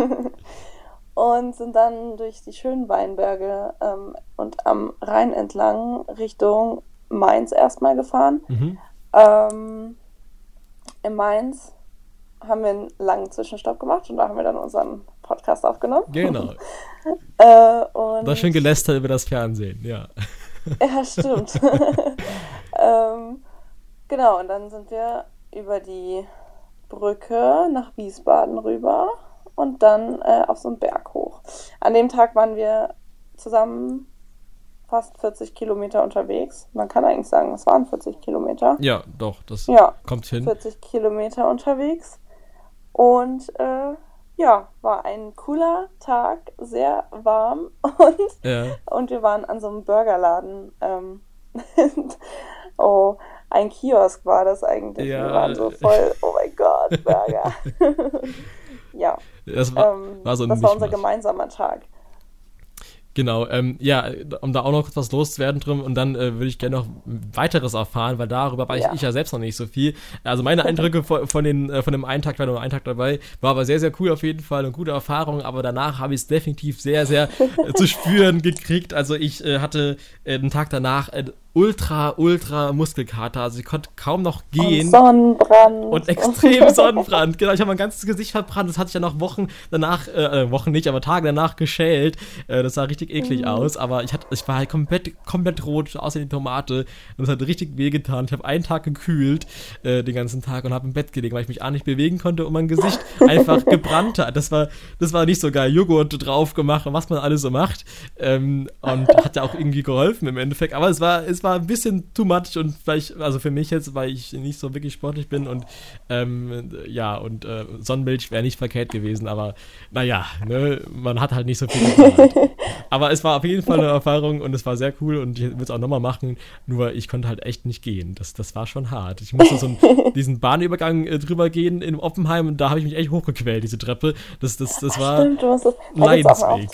und sind dann durch die schönen Weinberge ähm, und am Rhein entlang Richtung Mainz erstmal gefahren. Mhm. Ähm, in Mainz haben wir einen langen Zwischenstopp gemacht und da haben wir dann unseren Podcast aufgenommen. Genau. äh, und da schön gelästert über das Fernsehen, ja. Ja, stimmt. ähm, genau, und dann sind wir über die Brücke nach Wiesbaden rüber und dann äh, auf so einen Berg hoch. An dem Tag waren wir zusammen fast 40 Kilometer unterwegs. Man kann eigentlich sagen, es waren 40 Kilometer. Ja, doch, das ja, kommt hin. 40 Kilometer unterwegs. Und äh, ja, war ein cooler Tag, sehr warm und, ja. und wir waren an so einem Burgerladen. Ähm, oh, ein Kiosk war das eigentlich. Ja. Wir waren so voll, oh mein Gott, Burger. ja, das war, ähm, war, so das war unser gemeinsamer Tag. Genau, ähm, ja, um da auch noch kurz was loszuwerden drum und dann äh, würde ich gerne noch weiteres erfahren, weil darüber weiß ja. ich ja selbst noch nicht so viel. Also meine Eindrücke von, von, den, äh, von dem einen Tag, war nur ein Tag dabei, war aber sehr, sehr cool auf jeden Fall, eine gute Erfahrung, aber danach habe ich es definitiv sehr, sehr äh, zu spüren gekriegt. Also ich äh, hatte den Tag danach ultra, ultra Muskelkater. Also ich konnte kaum noch gehen. Und Sonnenbrand. Und extrem Sonnenbrand. Genau, ich habe mein ganzes Gesicht verbrannt. Das hatte ich ja noch Wochen danach, äh, äh, Wochen nicht, aber Tage danach geschält. Äh, das sah richtig eklig mhm. aus. Aber ich, hatte, ich war halt komplett, komplett rot, außer die Tomate. Und es hat richtig wehgetan. Ich habe einen Tag gekühlt, äh, den ganzen Tag, und habe im Bett gelegen, weil ich mich auch nicht bewegen konnte und mein Gesicht einfach gebrannt hat. Das war, das war nicht so geil. Joghurt drauf gemacht und was man alles so macht. Ähm, und hat ja auch irgendwie geholfen im Endeffekt. Aber es war, es war war ein bisschen too much und vielleicht, also für mich jetzt, weil ich nicht so wirklich sportlich bin und ähm, ja, und äh, Sonnenmilch wäre nicht verkehrt gewesen, aber naja, ne, man hat halt nicht so viel Aber es war auf jeden Fall eine Erfahrung und es war sehr cool und ich würde es auch nochmal machen, nur ich konnte halt echt nicht gehen. Das, das war schon hart. Ich musste so einen, diesen Bahnübergang äh, drüber gehen in Oppenheim und da habe ich mich echt hochgequält, diese Treppe. Das, das, das war Stimmt, du Leidensweg.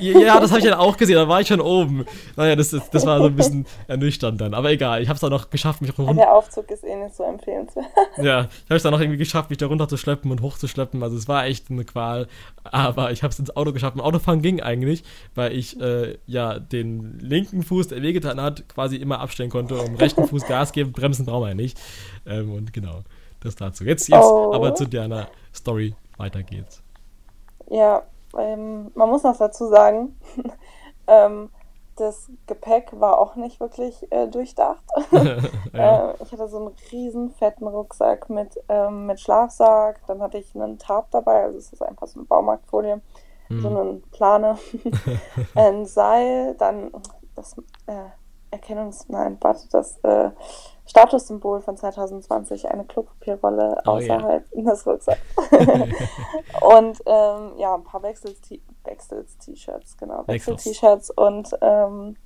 Ja, das habe ich dann auch gesehen, da war ich schon oben. Naja, das, das, das war so ein bisschen ernüchternd dann. Aber egal, ich habe es dann noch geschafft, mich runter. Der Aufzug ist eh nicht so empfehlenswert. ja, ich habe es dann noch irgendwie geschafft, mich da runter zu schleppen und hochzuschleppen. Also es war echt eine Qual. Aber ich habe es ins Auto geschafft. Ein Autofahren ging eigentlich, weil ich äh, ja den linken Fuß, der wehgetan hat, quasi immer abstellen konnte. Und rechten Fuß Gas geben, bremsen brauchen wir ja nicht. Ähm, und genau, das dazu. Jetzt, jetzt oh. aber zu deiner Story. Weiter geht's. Ja, ähm, man muss noch dazu sagen, ähm, das Gepäck war auch nicht wirklich äh, durchdacht. ja. äh, ich hatte so einen riesen fetten Rucksack mit, ähm, mit Schlafsack, dann hatte ich einen Tarp dabei, also es ist einfach so eine Baumarktfolie, mhm. so einen Plane, ein Seil, dann das äh, Erkennungs-, nein, warte, das äh, Statussymbol von 2020, eine Klopapierrolle oh, außerhalb yeah. des Rucksacks. und ähm, ja, ein paar Wechsels-T-Shirts, genau, Wechsel-T-Shirts und, ähm,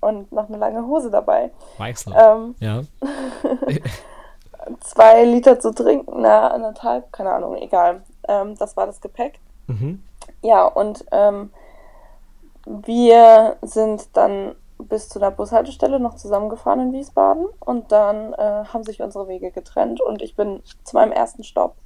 und noch eine lange Hose dabei. Wechsel, ähm, ja. zwei Liter zu trinken, na, anderthalb, keine Ahnung, egal. Ähm, das war das Gepäck. Mhm. Ja, und ähm, wir sind dann bis zu der Bushaltestelle noch zusammengefahren in Wiesbaden und dann äh, haben sich unsere Wege getrennt und ich bin zu meinem ersten Stopp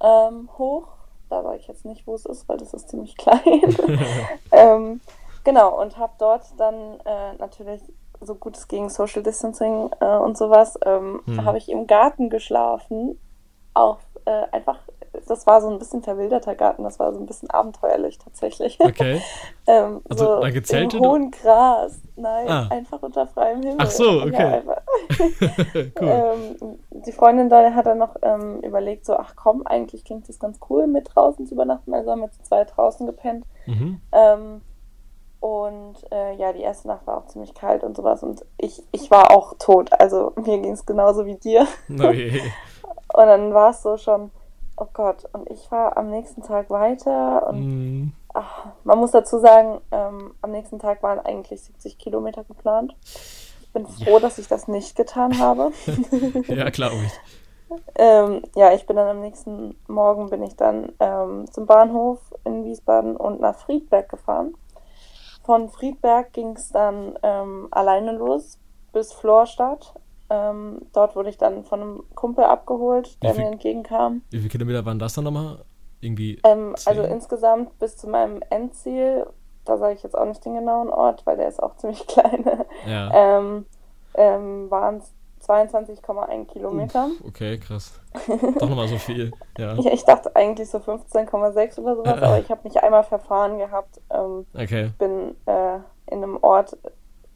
ähm, hoch. Da sage ich jetzt nicht, wo es ist, weil das ist ziemlich klein. ähm, genau, und habe dort dann äh, natürlich so gut es ging, Social Distancing äh, und sowas, ähm, Hm. habe ich im Garten geschlafen. Auf äh, einfach, das war so ein bisschen verwilderter Garten, das war so ein bisschen abenteuerlich tatsächlich. Okay. ähm, Also, so da gezeltet? Im hohen Gras. Nein, Ah. einfach unter freiem Himmel. Ach so, Ja, okay. einfach. cool. ähm, die Freundin da hat dann noch ähm, überlegt, so, ach komm, eigentlich klingt das ganz cool, mit draußen zu übernachten. Also haben wir zu zweit draußen gepennt. Mhm. Ähm, und äh, ja, die erste Nacht war auch ziemlich kalt und sowas. Und ich, ich war auch tot. Also mir ging es genauso wie dir. Je. Und dann war es so schon, oh Gott. Und ich war am nächsten Tag weiter. Und Mm, ach, man muss dazu sagen, ähm, am nächsten Tag waren eigentlich 70 Kilometer geplant. Ich bin froh, dass ich das nicht getan habe. ja, glaube ich. Ähm, ja, ich bin dann am nächsten Morgen bin ich dann ähm, zum Bahnhof in Wiesbaden und nach Friedberg gefahren. Von Friedberg ging es dann ähm, alleine los bis Florstadt. Ähm, dort wurde ich dann von einem Kumpel abgeholt, der viel- mir entgegenkam. Wie viele Kilometer waren das dann nochmal? Irgendwie. Ähm, also insgesamt bis zu meinem Endziel, da sage ich jetzt auch nicht den genauen Ort, weil der ist auch ziemlich klein, ja. ähm, waren es 22,1 Kilometer. Okay, krass. Doch nochmal so viel. Ja. Ja, ich dachte eigentlich so 15,6 oder sowas, aber ich habe mich einmal verfahren gehabt. Ähm, Okay. bin äh, in einem Ort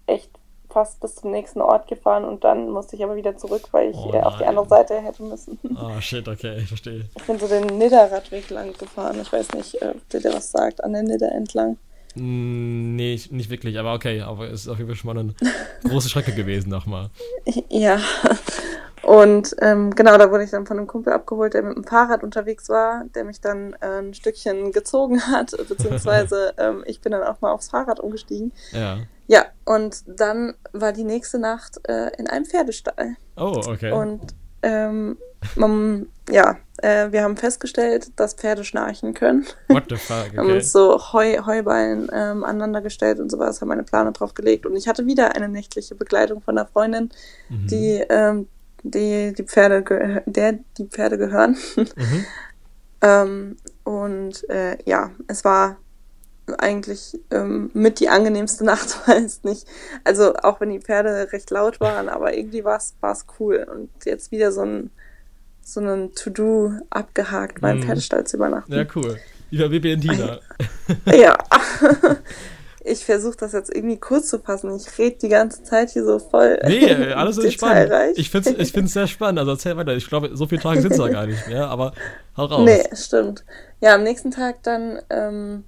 echt fast bis zum nächsten Ort gefahren und dann musste ich aber wieder zurück, weil ich Oh äh, auf die andere Seite hätte müssen. Oh shit, okay, ich verstehe. Ich bin so den Nidderradweg lang gefahren. Ich weiß nicht, äh, ob dir der was sagt, an der Nidder entlang. Nee, ich- nicht wirklich, aber okay. Aber es ist auf jeden Fall schon mal eine große Strecke gewesen nochmal. Ja. Und ähm, genau, da wurde ich dann von einem Kumpel abgeholt, der mit dem Fahrrad unterwegs war, der mich dann äh, ein Stückchen gezogen hat, beziehungsweise ähm, ich bin dann auch mal aufs Fahrrad umgestiegen. Ja. Ja, und dann war die nächste Nacht äh, in einem Pferdestall. Oh, okay. Und ähm, man, ja, äh, wir haben festgestellt, dass Pferde schnarchen können. What the fuck, haben okay. uns so Heu, Heuballen ähm, aneinander gestellt und sowas, haben meine Plane drauf gelegt. Und ich hatte wieder eine nächtliche Begleitung von einer Freundin, Mhm. die, ähm, die, die Pferde, der die Pferde gehören. Mhm. ähm, und äh, ja, es war eigentlich ähm, mit die angenehmste Nacht, weil es nicht, also auch wenn die Pferde recht laut waren, aber irgendwie war es cool. Und jetzt wieder so ein so einen To-Do abgehakt, beim Mhm. Pferdestall zu übernachten. Ja, cool. Über Bibi und Tina. Ja. Ich versuche das jetzt irgendwie kurz zu fassen. Ich rede die ganze Zeit hier so voll. Nee, äh, alles ist spannend. Ich finde es ich find's sehr spannend. Also erzähl weiter. Ich glaube, so viele Tage sind es da gar nicht mehr, aber hau raus. Nee, stimmt. Ja, am nächsten Tag dann ähm,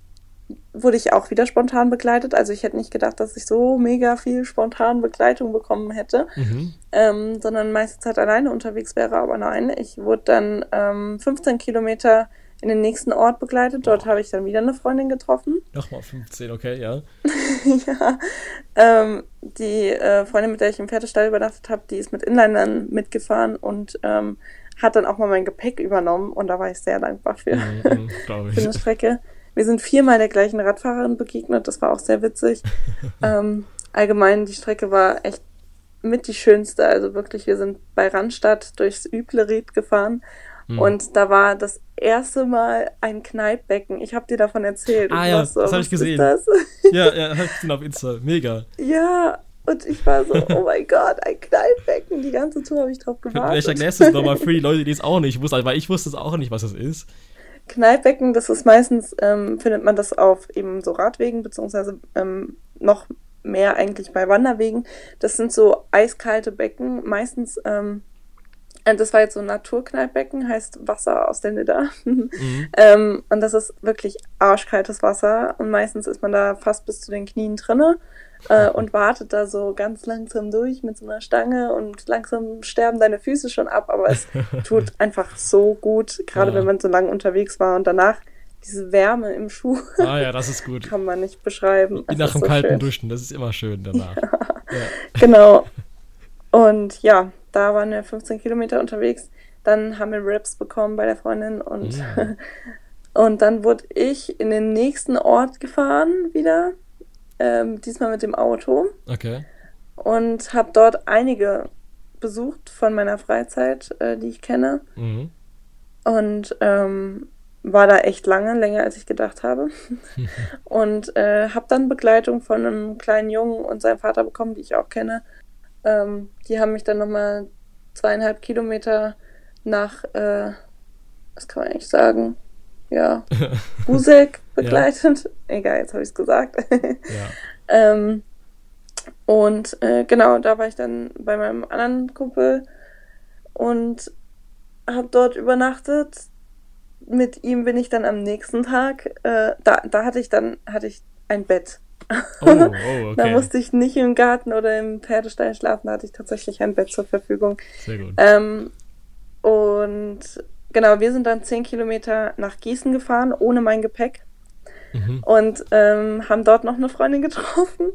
wurde ich auch wieder spontan begleitet. Also ich hätte nicht gedacht, dass ich so mega viel spontan Begleitung bekommen hätte, Mhm. ähm, sondern meiste Zeit alleine unterwegs wäre. Aber nein, ich wurde dann ähm, 15 Kilometer in den nächsten Ort begleitet. Dort habe ich dann wieder eine Freundin getroffen. Nochmal 15, okay, ja. ja, ähm, die äh, Freundin, mit der ich im Pferdestall übernachtet habe, die ist mit Inlinern mitgefahren und ähm, hat dann auch mal mein Gepäck übernommen und da war ich sehr dankbar für, Mhm, Glaube für eine. Strecke. Wir sind viermal der gleichen Radfahrerin begegnet, das war auch sehr witzig. ähm, allgemein, die Strecke war echt mit die schönste, also wirklich, wir sind bei Randstadt durchs Übleried gefahren Mhm. und da war das erste Mal ein Kneippbecken. Ich habe dir davon erzählt. Ah ja, so, das hab was ich gesehen. Das? Ja, ja, hab ich gesehen auf Insta. Mega. Ja, und ich war so, oh mein Gott, ein Kneippbecken. Die ganze Tour habe ich drauf Vielleicht gewartet. erklärst du es nochmal für die Leute, die es auch nicht wussten, weil ich wusste es auch nicht, was es ist. Kneippbecken, das ist meistens, ähm, findet man das auf eben so Radwegen, beziehungsweise ähm, noch mehr eigentlich bei Wanderwegen. Das sind so eiskalte Becken, meistens, ähm, äh, das war jetzt so ein Naturkneippbecken, heißt Wasser aus der Nidda. Mhm. ähm, und das ist wirklich arschkaltes Wasser und meistens ist man da fast bis zu den Knien drinne äh, und wartet da so ganz langsam durch mit so einer Stange und langsam sterben deine Füße schon ab, aber es tut einfach so gut, gerade Ja. wenn man so lange unterwegs war und danach diese Wärme im Schuh Ah ja, das ist gut. kann man nicht beschreiben. Wie nach dem so kalten schön. Duschen, das ist immer schön danach. Ja. Genau. Und ja, da waren wir 15 Kilometer unterwegs. Dann haben wir Rips bekommen bei der Freundin und, Ja. und dann wurde ich in den nächsten Ort gefahren wieder, ähm, diesmal mit dem Auto Okay. und habe dort einige besucht von meiner Freizeit, äh, die ich kenne Mhm. und ähm, war da echt lange, länger als ich gedacht habe. und äh, habe dann Begleitung von einem kleinen Jungen und seinem Vater bekommen, die ich auch kenne. Ähm, die haben mich dann nochmal zweieinhalb Kilometer nach, äh, was kann man eigentlich sagen? Ja, Busek begleitet. Egal, jetzt habe ich es gesagt. Ja. Ähm, und äh, genau, da war ich dann bei meinem anderen Kumpel und habe dort übernachtet. Mit ihm bin ich dann am nächsten Tag, äh, da, da hatte ich dann hatte ich ein Bett. Oh, oh, Da okay. musste ich nicht im Garten oder im Pferdestall schlafen, da hatte ich tatsächlich ein Bett zur Verfügung. Sehr gut. Ähm, und genau, wir sind dann zehn Kilometer nach Gießen gefahren, ohne mein Gepäck Mhm. und ähm, haben dort noch eine Freundin getroffen.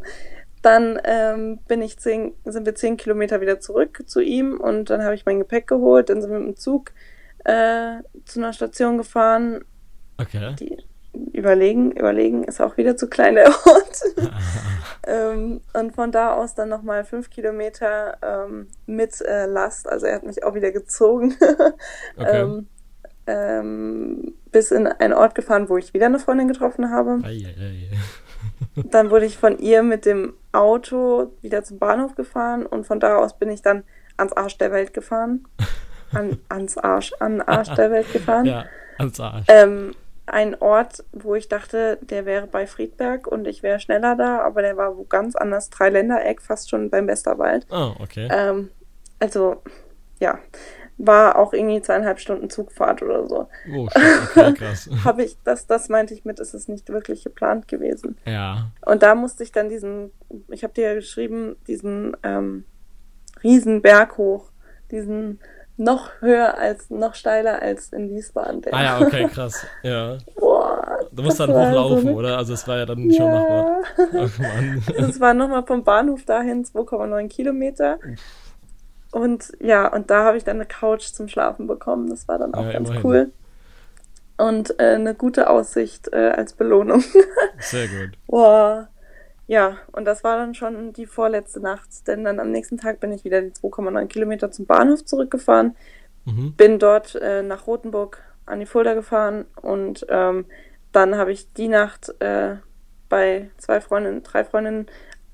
Dann ähm, bin ich zehn, sind wir zehn Kilometer wieder zurück zu ihm und dann habe ich mein Gepäck geholt. Dann sind wir mit dem Zug äh, zu einer Station gefahren. Okay. Die überlegen, überlegen ist auch wieder zu klein der Ort. ähm, und von da aus dann nochmal fünf Kilometer ähm, mit äh, Last. Also er hat mich auch wieder gezogen. Okay. ähm, ähm, bis in einen Ort gefahren, wo ich wieder eine Freundin getroffen habe. Ei, ei, ei. Dann wurde ich von ihr mit dem Auto wieder zum Bahnhof gefahren und von da aus bin ich dann ans Arsch der Welt gefahren. An, ans Arsch, an Arsch der Welt gefahren. Ja, ans Arsch. Ähm, ein Ort, wo ich dachte, der wäre bei Friedberg und ich wäre schneller da, aber der war wo ganz anders. Dreiländereck, fast schon beim Westerwald. Oh, okay. Ähm, also, ja, war auch irgendwie zweieinhalb Stunden Zugfahrt oder so. Oh, shit, okay, krass. Habe ich, das, das meinte ich mit, es ist nicht wirklich geplant gewesen. Ja. Und da musste ich dann diesen, ich habe dir ja geschrieben, diesen ähm, riesen Berg hoch, diesen noch höher als, noch steiler als in Wiesbaden. Der. Ah ja, okay, krass. Ja. Boah, Du musst dann hochlaufen, so oder? Also es war ja dann schon machbar. Ja. Ach Mann. Es war nochmal vom Bahnhof dahin 2,9 Kilometer. Und ja, und da habe ich dann eine Couch zum Schlafen bekommen. Das war dann auch Ja, ganz immerhin. cool. Und äh, eine gute Aussicht äh, als Belohnung. Sehr gut. Boah. Ja, und das war dann schon die vorletzte Nacht, denn dann am nächsten Tag bin ich wieder die 2,9 Kilometer zum Bahnhof zurückgefahren, Mhm. bin dort äh, nach Rothenburg an die Fulda gefahren und ähm, dann habe ich die Nacht äh, bei zwei Freundinnen, drei Freundinnen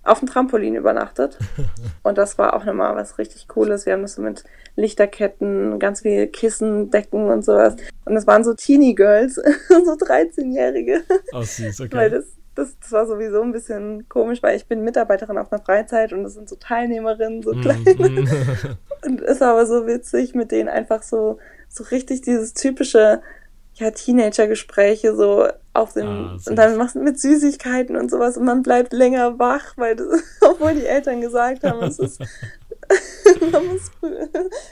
auf dem Trampolin übernachtet. Und das war auch nochmal was richtig Cooles. Wir haben das so mit Lichterketten, ganz viel Kissen, Decken und sowas. Und es waren so Teenie Girls, so 13-Jährige. Oh, süß, okay. Weil das, das, das war sowieso ein bisschen komisch, weil ich bin Mitarbeiterin auf einer Freizeit und das sind so Teilnehmerinnen, so klein. Mhm. Und ist aber so witzig, mit denen einfach so, so richtig dieses typische, ja, Teenager-Gespräche so auf dem, Ah, und dann machst du mit Süßigkeiten und sowas und man bleibt länger wach, weil das, obwohl die Eltern gesagt haben, es ist, man muss früh,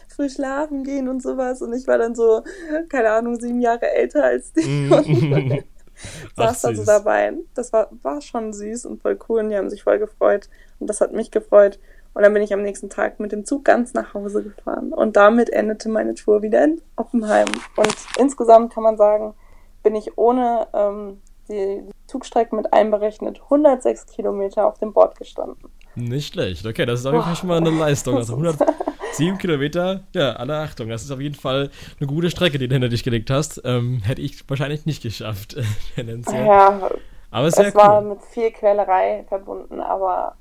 früh schlafen gehen und sowas und ich war dann so, keine Ahnung, sieben Jahre älter als die Mhm. saß da so dabei. Das war, war schon süß und voll cool und die haben sich voll gefreut und das hat mich gefreut. Und dann bin ich am nächsten Tag mit dem Zug ganz nach Hause gefahren und damit endete meine Tour wieder in Oppenheim. Und insgesamt kann man sagen, bin ich ohne ähm, die, Zugstrecke mit einberechnet 106 Kilometer auf dem Board gestanden. Nicht schlecht. Okay, das ist auf jeden Fall schon mal eine Leistung. Also 107 Kilometer, ja, alle Achtung. Das ist auf jeden Fall eine gute Strecke, die du hinter dich gelegt hast. Ähm, hätte ich wahrscheinlich nicht geschafft, tendenziell. Ja, Aber es war cool. mit viel Quälerei verbunden, aber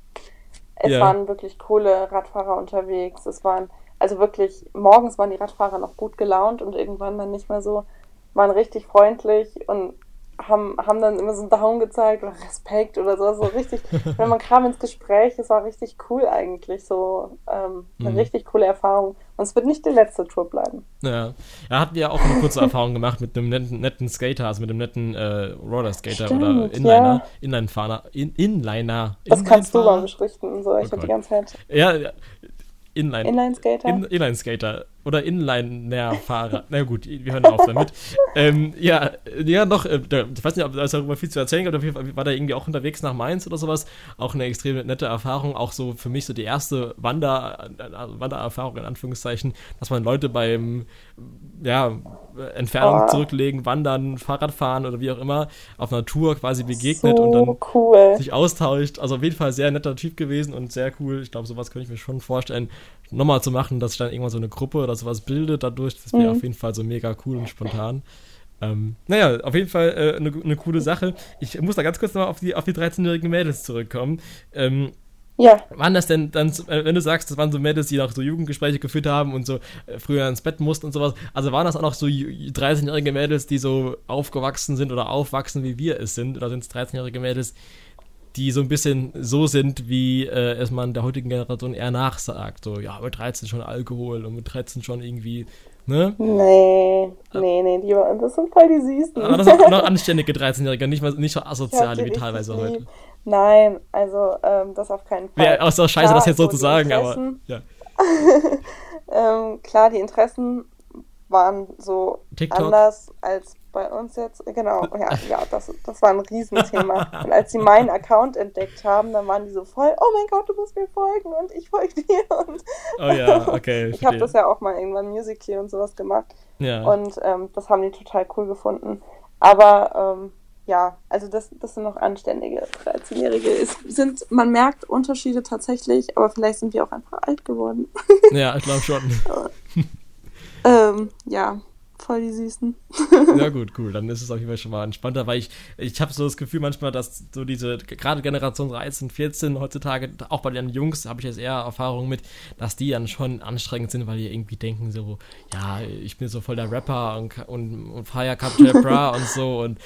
es Ja. waren wirklich coole Radfahrer unterwegs. Es waren, also wirklich, morgens waren die Radfahrer noch gut gelaunt und irgendwann dann nicht mehr so, waren richtig freundlich und haben, haben dann immer so einen Daumen gezeigt oder Respekt oder so, so richtig, wenn man kam ins Gespräch, es war richtig cool eigentlich, so ähm, eine Mhm. richtig coole Erfahrung. Und es wird nicht die letzte Tour bleiben. Ja. Er hat ja auch eine kurze Erfahrung gemacht mit einem netten, netten Skater, also mit einem netten äh, Rollerskater oder Inliner. ja. Inline-Fahrer. In, Inliner. Das kannst du mal beschrichten und so. Ich Oh hab die ganze Zeit Ja, ja. Inline. Inline-Skater. In, Inline-Skater. Oder Inline-Fahrer. Na gut, wir hören auf damit. ähm, ja, ja, noch, äh, ich weiß nicht, ob es darüber viel zu erzählen gibt, auf jeden Fall war da irgendwie auch unterwegs nach Mainz oder sowas. Auch eine extrem nette Erfahrung, auch so für mich so die erste Wander, äh, Wandererfahrung in Anführungszeichen, dass man Leute beim, ja, Entfernung oh. zurücklegen, wandern, Fahrradfahren oder wie auch immer, auf Tour quasi begegnet so und dann cool. sich austauscht. Also auf jeden Fall sehr netter Typ gewesen und sehr cool. Ich glaube, sowas könnte ich mir schon vorstellen, nochmal zu machen, dass sich dann irgendwann so eine Gruppe oder sowas bildet dadurch. Das wäre mhm. auf jeden Fall so mega cool und spontan. Ähm, naja, auf jeden Fall äh, eine, eine coole Sache. Ich muss da ganz kurz nochmal auf die, auf die 13-jährigen Mädels zurückkommen. Ähm, ja. Waren das denn dann, äh, wenn du sagst, das waren so Mädels, die noch so Jugendgespräche geführt haben und so äh, früher ins Bett mussten und sowas, also waren das auch noch so 13-jährige Mädels, die so aufgewachsen sind oder aufwachsen, wie wir es sind? Oder sind es 13-jährige Mädels, die so ein bisschen so sind, wie äh, es man der heutigen Generation eher nachsagt? So, ja, mit 13 schon Alkohol und mit 13 schon irgendwie Ne? Nee, nee, nee, die, das sind voll die Süßen. Aber das sind noch anständige 13-Jährige, nicht, nicht so asoziale wie teilweise lieb. heute. Nein, also ähm, das auf keinen Fall. Ja, ist auch scheiße, klar, das jetzt so zu sagen, aber ja. ähm, klar, die Interessen waren so TikTok. anders als bei uns jetzt. Genau, ja, ja das, das war ein Riesenthema. und als sie meinen Account entdeckt haben, dann waren die so voll, oh mein Gott, du musst mir folgen und ich folge dir. Und oh ja, okay. ich habe das ja auch mal irgendwann Musical und sowas gemacht. Ja. Und ähm, das haben die total cool gefunden. Aber ähm, ja, also das, das sind noch anständige 13-Jährige. sind, man merkt Unterschiede tatsächlich, aber vielleicht sind wir auch einfach alt geworden. ja, ich glaube schon. ähm, ja, voll die Süßen. ja, gut, cool. Dann ist es auf jeden Fall schon mal entspannter, weil ich, ich habe so das Gefühl manchmal, dass so diese, gerade Generation 13, 14 heutzutage, auch bei den Jungs habe ich jetzt eher Erfahrung mit, dass die dann schon anstrengend sind, weil die irgendwie denken so, ja, ich bin so voll der Rapper und, und, und feier Capture Bra und so und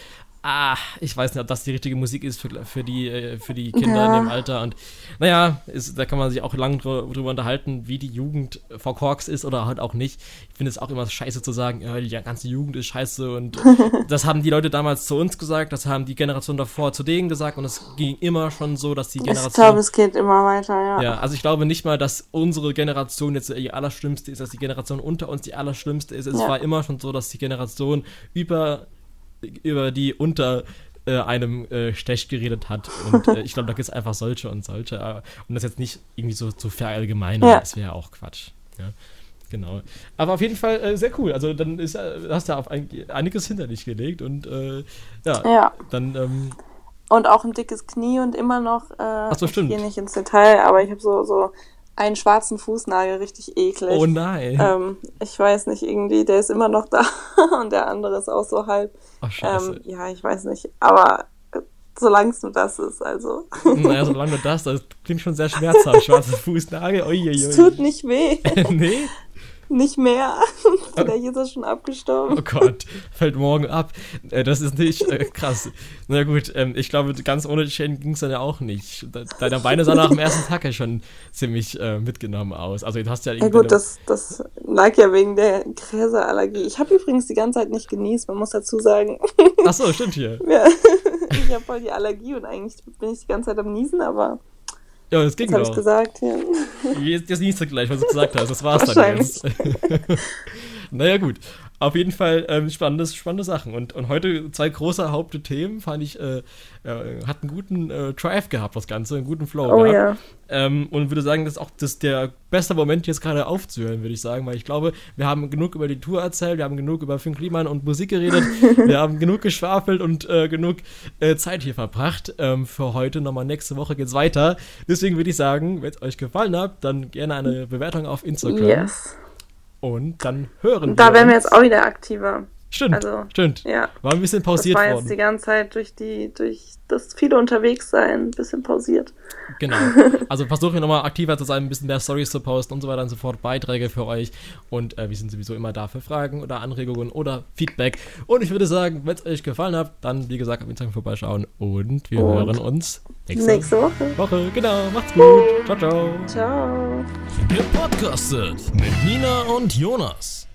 ah, ich weiß nicht, ob das die richtige Musik ist für, für, die, äh, für die Kinder ja. in dem Alter. Und naja, ist, da kann man sich auch lange drüber unterhalten, wie die Jugend verkorkst ist oder halt auch nicht. Ich finde es auch immer scheiße zu sagen, ja, die ganze Jugend ist scheiße. Und das haben die Leute damals zu uns gesagt, das haben die Generation davor zu denen gesagt. Und es ging immer schon so, dass die Generation. Ich glaube, es geht immer weiter, ja. Ja, also ich glaube nicht mal, dass unsere Generation jetzt die allerschlimmste ist, dass die Generation unter uns die allerschlimmste ist. Es ja. war immer schon so, dass die Generation über über die unter äh, einem äh, Stech geredet hat. Und äh, ich glaube, da gibt es einfach solche und solche. Äh, um das jetzt nicht irgendwie so zu verallgemeinern, ja. das wäre auch Quatsch. Ja, genau. Aber auf jeden Fall äh, sehr cool. Also dann ist, äh, hast du auf ein, einiges hinter dich gelegt und ja, ja, dann. Ähm, und auch ein dickes Knie und immer noch. Äh, Ach so, stimmt. Ich gehe nicht ins Detail, aber ich habe so, so einen schwarzen Fußnagel, richtig eklig. Oh nein. Ähm, ich weiß nicht, irgendwie, der ist immer noch da und der andere ist auch so halb. Ach, scheiße. Ähm, ja, ich weiß nicht, aber solange es nur das ist, also. Naja, solange nur das, das klingt schon sehr schmerzhaft. Schwarzer Fußnagel, uiuiui. Es tut nicht weh. nee? Nicht mehr. Vielleicht ist er schon abgestorben. Oh Gott, fällt morgen ab. Äh, das ist nicht äh, krass. Na gut, ähm, ich glaube, ganz ohne Schäden ging es dann ja auch nicht. Deine Beine sahen nach dem ersten Tag ja schon ziemlich äh, mitgenommen aus. Also, du hast ja Ja, gut, das, das lag ja wegen der Gräserallergie. Ich habe übrigens die ganze Zeit nicht genießt, man muss dazu sagen. Ach so, stimmt hier. Ja. Ich habe voll die Allergie und eigentlich bin ich die ganze Zeit am Niesen, aber ja, das ging das doch. habe ich gesagt, ja. Jetzt, jetzt nicht so gleich, was du gesagt hast. Das war's dann jetzt. naja, gut. Auf jeden Fall ähm, spannende, spannende Sachen. Und, und heute zwei große Hauptthemen fand ich, äh, äh, hat einen guten äh, Drive gehabt, das Ganze, einen guten Flow oh, gehabt. Ja. Ähm, und würde sagen, das ist auch das der beste Moment, jetzt gerade aufzuhören, würde ich sagen, weil ich glaube, wir haben genug über die Tour erzählt, wir haben genug über Finn Kliman und Musik geredet, wir haben genug geschwafelt und äh, genug äh, Zeit hier verbracht. Ähm, für heute nochmal nächste Woche geht's weiter. Deswegen würde ich sagen, wenn es euch gefallen hat, dann gerne eine Bewertung auf Instagram. Yes. Und dann hören wir. Da werden wir jetzt auch wieder aktiver. Stimmt, also, stimmt. Ja. War ein bisschen pausiert worden. Das war jetzt worden. die ganze Zeit durch die, durch das viele unterwegs sein, ein bisschen pausiert. Genau. Also versuchen wir nochmal aktiver zu sein, ein bisschen mehr Stories zu posten und so weiter und so fort, Beiträge für euch. Und äh, wir sind sowieso immer da für Fragen oder Anregungen oder Feedback. Und ich würde sagen, wenn es euch gefallen hat, dann wie gesagt auf Instagram vorbeischauen und wir und hören uns nächste, nächste Woche. Woche. Genau, macht's gut. Ciao, ciao. Ciao. Gepodcastet mit Nina und Jonas.